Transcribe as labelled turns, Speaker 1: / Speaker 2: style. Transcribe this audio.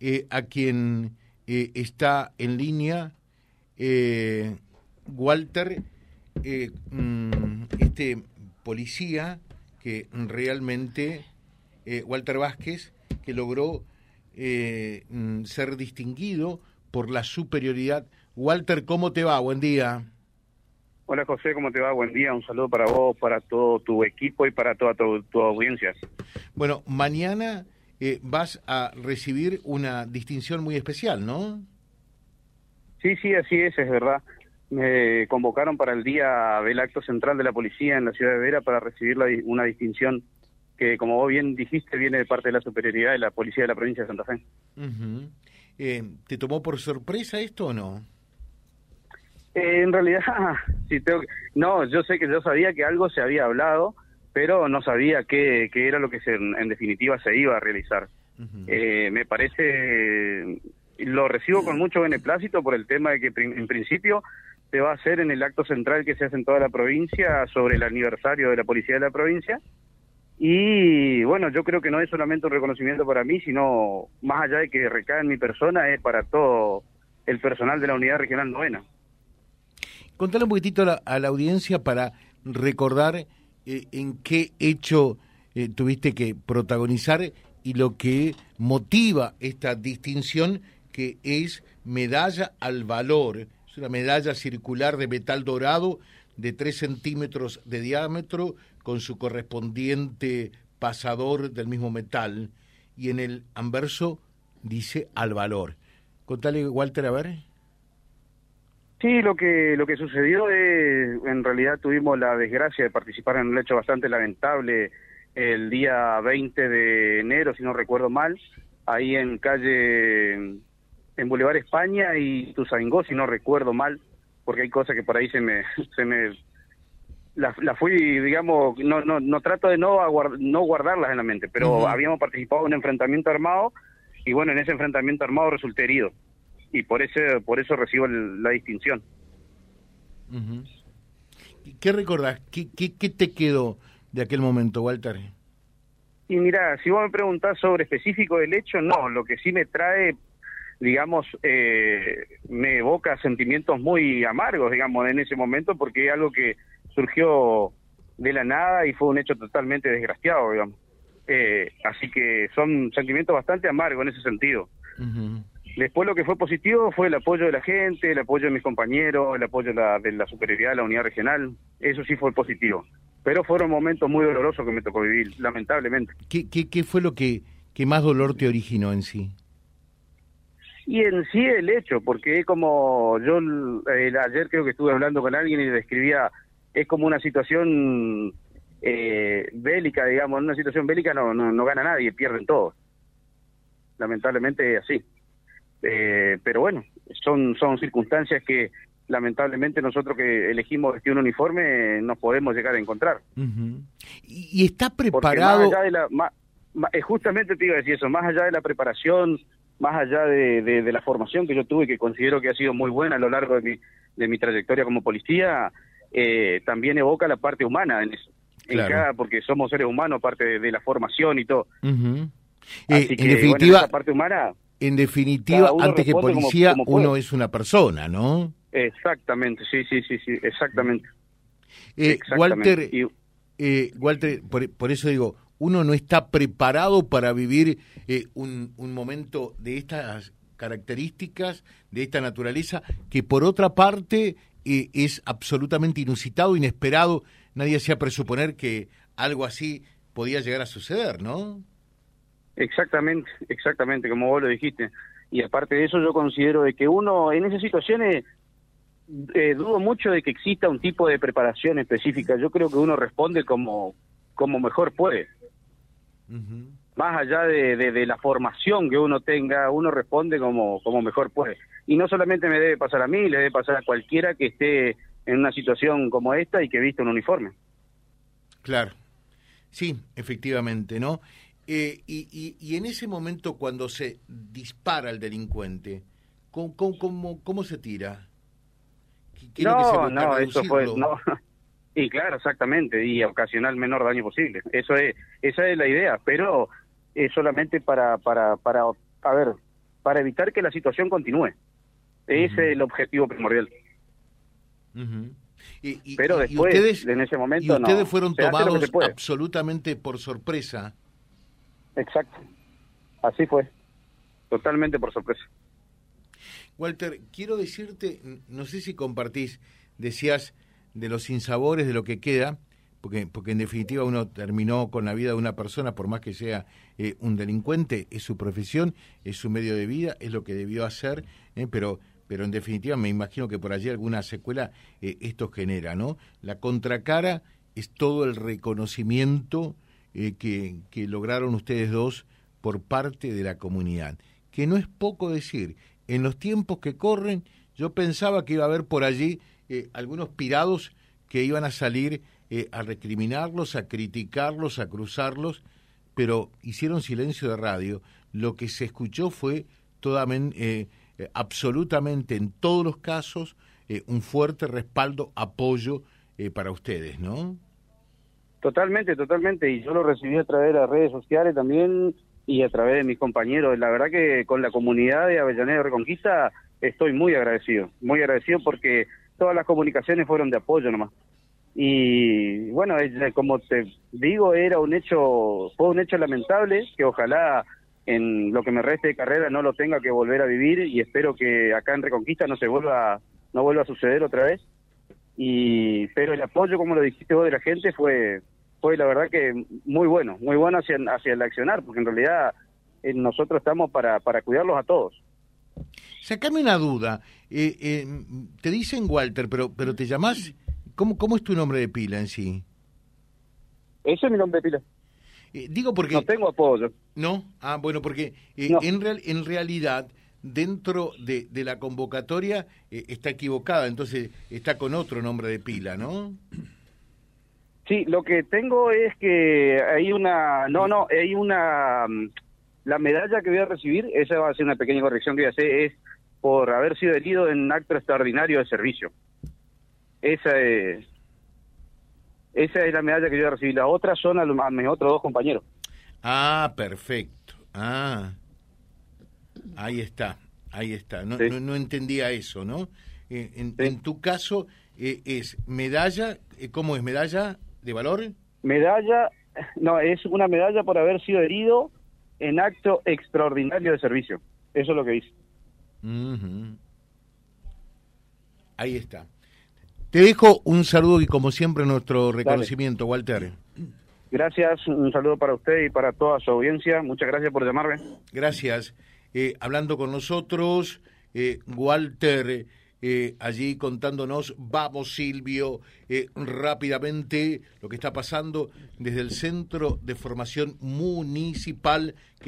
Speaker 1: eh, a quien eh, está en línea, eh, Walter, mm, este policía que realmente, Walter Vázquez, que logró mm, ser distinguido por la superioridad. Walter, ¿cómo te va? Buen día.
Speaker 2: Hola José, ¿cómo te va? Buen día, un saludo para vos, para todo tu equipo y para toda tu, audiencia.
Speaker 1: Bueno, mañana eh, vas a recibir una distinción muy especial, ¿no?
Speaker 2: Sí, sí, así es, es verdad. Me convocaron para el día del acto central de la policía en la ciudad de Vera para recibir una distinción que, como vos bien dijiste, viene de parte de la superioridad de la policía de la provincia de Santa Fe.
Speaker 1: Eh, ¿Te tomó por sorpresa esto o no?
Speaker 2: Eh, en realidad, sí tengo no, yo sé que yo sabía que algo se había hablado, pero no sabía qué, qué era lo que se, en definitiva se iba a realizar. eh, me parece, lo recibo con mucho beneplácito por el tema de que en principio se va a hacer en el acto central que se hace en toda la provincia sobre el aniversario de la policía de la provincia. Y bueno, yo creo que no es solamente un reconocimiento para mí, sino más allá de que recae en mi persona, es para todo el personal de la unidad regional novena.
Speaker 1: Contale un poquitito a la, audiencia para recordar eh, en qué hecho eh, tuviste que protagonizar y lo que motiva esta distinción que es medalla al valor. Es una medalla circular de metal dorado de 3 centímetros de diámetro con su correspondiente pasador del mismo metal y en el anverso dice al valor. Contale, Walter, a ver.
Speaker 2: Sí, lo que lo que sucedió es, en realidad tuvimos la desgracia de participar en un hecho bastante lamentable el día 20 de enero, si no recuerdo mal, ahí en calle, en Boulevard España y Tuzaingó, si no recuerdo mal, porque hay cosas que por ahí se me, se me, la, fui, digamos, no, no, no trato de no, no guardarlas en la mente, pero habíamos participado en un enfrentamiento armado y bueno, en ese enfrentamiento armado resulté herido y por ese por eso recibo la distinción.
Speaker 1: ¿Qué recordás? ¿Qué, ¿Qué, te quedó de aquel momento, Walter?
Speaker 2: Y mira, si vos me preguntás sobre específico del hecho, no, lo que sí me trae, digamos, eh, me evoca sentimientos muy amargos, digamos, en ese momento, porque es algo que surgió de la nada y fue un hecho totalmente desgraciado, digamos. Eh, así que son sentimientos bastante amargos en ese sentido. Después lo que fue positivo fue el apoyo de la gente, el apoyo de mis compañeros, el apoyo de la, de la superioridad de la unidad regional. Eso sí fue positivo. Pero fueron momentos muy dolorosos que me tocó vivir, lamentablemente.
Speaker 1: ¿Qué, qué, qué fue lo que, que más dolor te originó en sí?
Speaker 2: Y en sí el hecho, porque es como yo ayer creo que estuve hablando con alguien y describía, es como una situación eh, bélica, digamos, en una situación bélica no, no, no gana nadie, pierden todos. Lamentablemente es así. Eh, pero bueno, son, son circunstancias que lamentablemente nosotros que elegimos vestir un uniforme no podemos llegar a encontrar.
Speaker 1: ¿Y está preparado?
Speaker 2: de la, eh, justamente te iba a decir eso, más allá de la preparación, más allá de, de, la formación que yo tuve, que considero que ha sido muy buena a lo largo de mi, de mi trayectoria como policía, eh, también evoca la parte humana en eso. porque somos seres humanos, parte de, la formación y todo.
Speaker 1: en definitiva, parte humana en definitiva, antes que policía, uno es una persona, ¿no?
Speaker 2: Exactamente, sí, sí, sí, sí, exactamente.
Speaker 1: Eh, Walter, eh, Walter por, eso digo, uno no está preparado para vivir eh, un, un momento de estas características, de esta naturaleza, que por otra parte eh, es absolutamente inusitado, inesperado. Nadie hacía presuponer que algo así podía llegar a suceder, ¿no?
Speaker 2: Exactamente, exactamente, como vos lo dijiste. Y aparte de eso, yo considero de que uno en esas situaciones eh, dudo mucho de que exista un tipo de preparación específica. Yo creo que uno responde como, como mejor puede. Más allá de, de, la formación que uno tenga, uno responde como, como mejor puede. Y no solamente me debe pasar a mí, le debe pasar a cualquiera que esté en una situación como esta y que viste un uniforme.
Speaker 1: Claro. Sí, efectivamente, ¿no? Eh, y, y, en ese momento cuando se dispara el delincuente, ¿cómo, cómo, cómo, se tira?
Speaker 2: no, no, eso fue... No. Y claro, exactamente, y ocasionar el menor daño posible. Eso es, esa es la idea, pero es solamente para, para, para, a ver, para evitar que la situación continúe. Ese es el objetivo primordial.
Speaker 1: y,
Speaker 2: Pero después, ustedes, en ese momento,
Speaker 1: y ustedes fueron tomados absolutamente por sorpresa.
Speaker 2: Exacto. Así fue. Totalmente por sorpresa.
Speaker 1: Walter, quiero decirte, no sé si compartís, decías de los sinsabores de lo que queda, porque, porque en definitiva uno terminó con la vida de una persona, por más que sea eh, un delincuente, es su profesión, es su medio de vida, es lo que debió hacer, eh, pero, pero en definitiva me imagino que por allí alguna secuela eh, esto genera, ¿no? La contracara es todo el reconocimiento que, que lograron ustedes dos por parte de la comunidad, que no es poco decir, en los tiempos que corren, yo pensaba que iba a haber por allí eh, algunos pirados que iban a salir eh, a recriminarlos, a criticarlos, a cruzarlos, pero hicieron silencio de radio. Lo que se escuchó fue eh, absolutamente en todos los casos un fuerte respaldo, apoyo para ustedes, ¿no?
Speaker 2: Totalmente, totalmente. Y yo lo recibí a través de las redes sociales también y a través de mis compañeros. La verdad que con la comunidad de Avellaneda Reconquista estoy muy agradecido, muy agradecido porque todas las comunicaciones fueron de apoyo nomás. Y bueno, como te digo, era un hecho, fue un hecho lamentable que ojalá en lo que me reste de carrera no lo tenga que volver a vivir y espero que acá en Reconquista no se vuelva, no vuelva a suceder otra vez. Y pero el apoyo, como lo dijiste vos de la gente, fue fue la verdad que muy bueno, muy bueno hacia, hacia el accionar, porque en realidad eh, nosotros estamos para, para cuidarlos a todos.
Speaker 1: Sacame una duda. Eh, eh, te dicen Walter, pero pero te llamás. ¿Cómo, ¿Cómo es tu nombre de pila en sí?
Speaker 2: Ese es mi nombre de pila.
Speaker 1: digo porque.
Speaker 2: No tengo apoyo.
Speaker 1: No, ah, bueno, porque en, real, en realidad dentro de, de la convocatoria está equivocada, entonces está con otro nombre de pila, ¿no?
Speaker 2: Sí, lo que tengo es que hay una, no, no, hay una, mm, la medalla que voy a recibir, esa va a ser una pequeña corrección que voy a hacer, es por haber sido herido en acto extraordinario de servicio. Esa es, esa es la medalla que yo voy a recibir. La otra son a, mis otros dos compañeros.
Speaker 1: Ah, perfecto. Ah, ahí está, ahí está. No, no, entendía eso, ¿no? Eh, en, tu caso eh, es medalla, eh, ¿cómo es medalla? De valor?
Speaker 2: Medalla, no, es una medalla por haber sido herido en acto extraordinario de servicio. Eso es lo que dice.
Speaker 1: Ahí está. Te dejo un saludo y como siempre nuestro reconocimiento, Walter.
Speaker 2: Gracias, un saludo para usted y para toda su audiencia. Muchas gracias por llamarme.
Speaker 1: Gracias. Eh, hablando con nosotros, eh, Walter eh, allí contándonos, vamos Silvio, eh, rápidamente lo que está pasando desde el Centro de Formación Municipal. Que